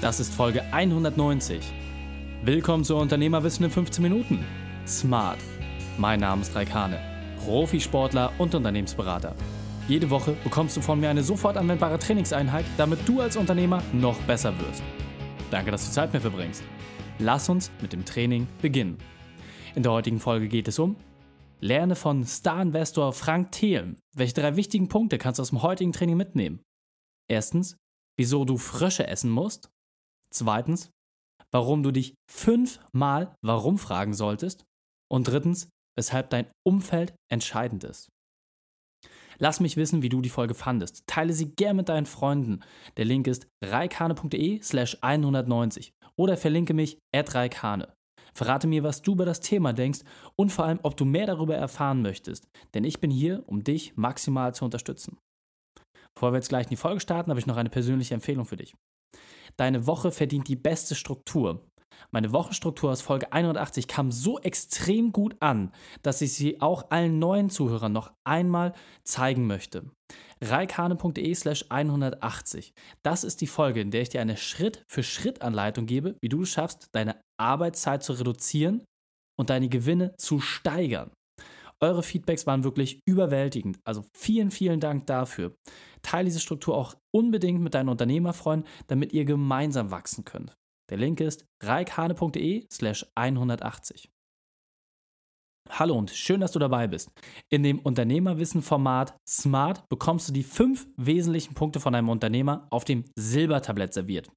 Das ist Folge 190. Willkommen zu Unternehmerwissen in 15 Minuten. Smart. Mein Name ist Raikane, Profisportler und Unternehmensberater. Jede Woche bekommst du von mir eine sofort anwendbare Trainingseinheit, damit du als Unternehmer noch besser wirst. Danke, dass du Zeit mit mir verbringst. Lass uns mit dem Training beginnen. In der heutigen Folge geht es um Lerne von Star-Investor Frank Thelen. Welche drei wichtigen Punkte kannst du aus dem heutigen Training mitnehmen? Erstens, wieso du Frösche essen musst. Zweitens, warum du dich fünfmal warum fragen solltest. Und drittens, weshalb dein Umfeld entscheidend ist. Lass mich wissen, wie du die Folge fandest. Teile sie gern mit deinen Freunden. Der Link ist reikane.de slash 190 oder verlinke mich at reikane. Verrate mir, was du über das Thema denkst und vor allem, ob du mehr darüber erfahren möchtest. Denn ich bin hier, um dich maximal zu unterstützen. Bevor wir jetzt gleich in die Folge starten, habe ich noch eine persönliche Empfehlung für dich. Deine Woche verdient die beste Struktur. Meine Wochenstruktur aus Folge 81 kam so extrem gut an, dass ich sie auch allen neuen Zuhörern noch einmal zeigen möchte. reikane.de slash 180. Das ist die Folge, in der ich dir eine Schritt-für-Schritt-Anleitung gebe, wie du es schaffst, deine Arbeitszeit zu reduzieren und deine Gewinne zu steigern. Eure Feedbacks waren wirklich überwältigend. Also vielen, vielen Dank dafür. Teile diese Struktur auch unbedingt mit deinen Unternehmerfreunden, damit ihr gemeinsam wachsen könnt. Der Link ist reikhane.de slash 180. Hallo und schön, dass du dabei bist. In dem Unternehmerwissen-Format Smart bekommst du die fünf wesentlichen Punkte von einem Unternehmer auf dem Silbertablett serviert.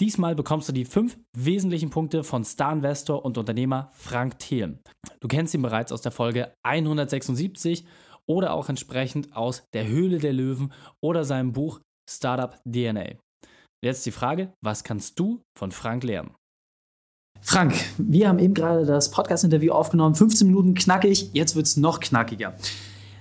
Diesmal bekommst du die fünf wesentlichen Punkte von Star-Investor und Unternehmer Frank Thelen. Du kennst ihn bereits aus der Folge 176 oder auch entsprechend aus Der Höhle der Löwen oder seinem Buch Startup DNA. Jetzt die Frage, was kannst du von Frank lernen? Frank, wir haben eben gerade das Podcast-Interview aufgenommen, 15 Minuten knackig, jetzt wird es noch knackiger.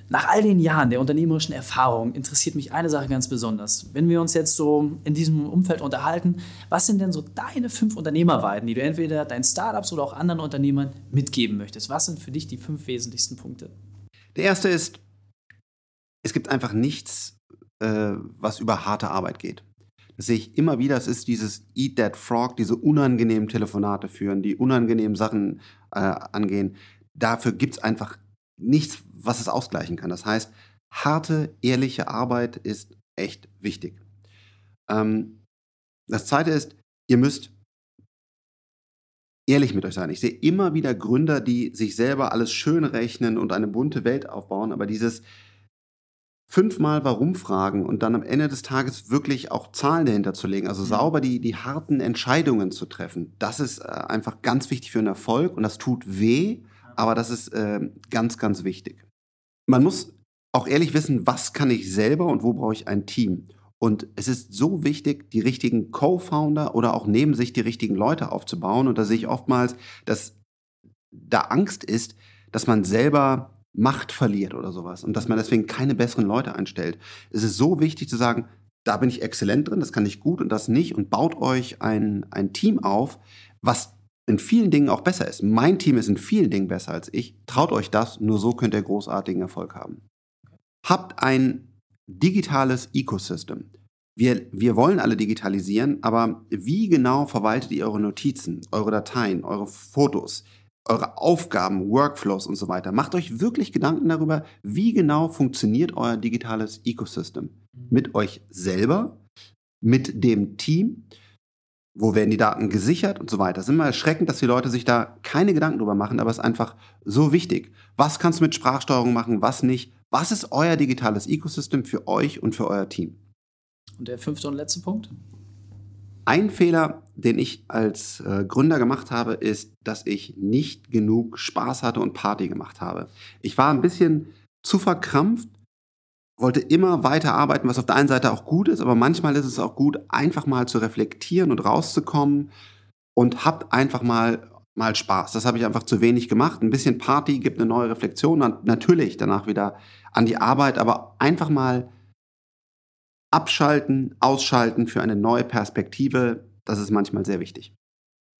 Nach all den Jahren der unternehmerischen Erfahrung interessiert mich eine Sache ganz besonders. Wenn wir uns jetzt so in diesem Umfeld unterhalten, was sind denn so deine fünf Unternehmerweiten, die du entweder deinen Startups oder auch anderen Unternehmern mitgeben möchtest? Was sind für dich die fünf wesentlichsten Punkte? Der erste ist, es gibt einfach nichts, äh, was über harte Arbeit geht. Das sehe ich immer wieder. Es ist dieses Eat That Frog, diese unangenehmen Telefonate führen, die unangenehmen Sachen äh, angehen. Dafür gibt es einfach nichts, was es ausgleichen kann. Das heißt, harte, ehrliche Arbeit ist echt wichtig. Ähm, das zweite ist, ihr müsst ehrlich mit euch sein. Ich sehe immer wieder Gründer, die sich selber alles schön rechnen und eine bunte Welt aufbauen, aber dieses fünfmal Warum fragen und dann am Ende des Tages wirklich auch Zahlen dahinter zu legen, also mhm. sauber die, die harten Entscheidungen zu treffen, das ist äh, einfach ganz wichtig für einen Erfolg und das tut weh, aber das ist äh, ganz, ganz wichtig. Man muss auch ehrlich wissen, was kann ich selber und wo brauche ich ein Team. Und es ist so wichtig, die richtigen Co-Founder oder auch neben sich die richtigen Leute aufzubauen. Und da sehe ich oftmals, dass da Angst ist, dass man selber Macht verliert oder sowas und dass man deswegen keine besseren Leute einstellt. Es ist so wichtig zu sagen, da bin ich exzellent drin, das kann ich gut und das nicht und baut euch ein, ein Team auf, was in vielen Dingen auch besser ist. Mein Team ist in vielen Dingen besser als ich. Traut euch das, nur so könnt ihr großartigen Erfolg haben. Habt ein digitales Ecosystem. Wir, wir wollen alle digitalisieren, aber wie genau verwaltet ihr eure Notizen, eure Dateien, eure Fotos, eure Aufgaben, Workflows und so weiter? Macht euch wirklich Gedanken darüber, wie genau funktioniert euer digitales Ecosystem. Mit euch selber, mit dem Team wo werden die Daten gesichert und so weiter. Es ist immer erschreckend, dass die Leute sich da keine Gedanken drüber machen, aber es ist einfach so wichtig. Was kannst du mit Sprachsteuerung machen, was nicht? Was ist euer digitales Ecosystem für euch und für euer Team? Und der fünfte und letzte Punkt? Ein Fehler, den ich als äh, Gründer gemacht habe, ist, dass ich nicht genug Spaß hatte und Party gemacht habe. Ich war ein bisschen zu verkrampft wollte immer weiter arbeiten, was auf der einen Seite auch gut ist, aber manchmal ist es auch gut, einfach mal zu reflektieren und rauszukommen und habt einfach mal mal Spaß. Das habe ich einfach zu wenig gemacht. Ein bisschen Party gibt eine neue Reflexion und natürlich danach wieder an die Arbeit, aber einfach mal abschalten, ausschalten für eine neue Perspektive, das ist manchmal sehr wichtig.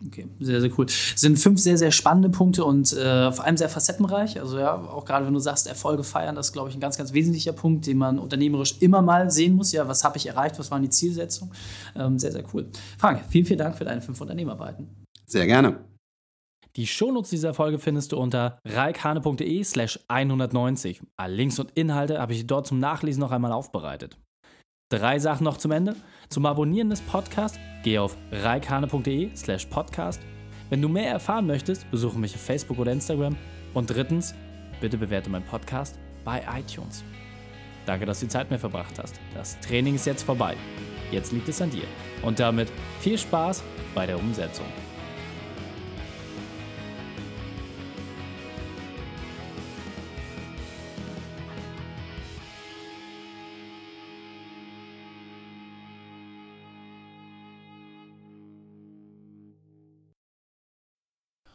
Okay, sehr, sehr cool. Das sind fünf sehr, sehr spannende Punkte und äh, vor allem sehr facettenreich. Also ja, auch gerade wenn du sagst, Erfolge feiern, das ist, glaube ich, ein ganz, ganz wesentlicher Punkt, den man unternehmerisch immer mal sehen muss. Ja, was habe ich erreicht, was waren die Zielsetzungen? Ähm, sehr, sehr cool. Frank, vielen, vielen Dank für deine fünf Unternehmerarbeiten. Sehr gerne. Die Shownotes dieser Folge findest du unter reikhane.de slash 190. Alle Links und Inhalte habe ich dort zum Nachlesen noch einmal aufbereitet. Drei Sachen noch zum Ende. Zum Abonnieren des Podcasts geh auf reikane.de slash podcast. Wenn du mehr erfahren möchtest, besuche mich auf Facebook oder Instagram. Und drittens, bitte bewerte meinen Podcast bei iTunes. Danke, dass du die Zeit mehr verbracht hast. Das Training ist jetzt vorbei. Jetzt liegt es an dir. Und damit viel Spaß bei der Umsetzung.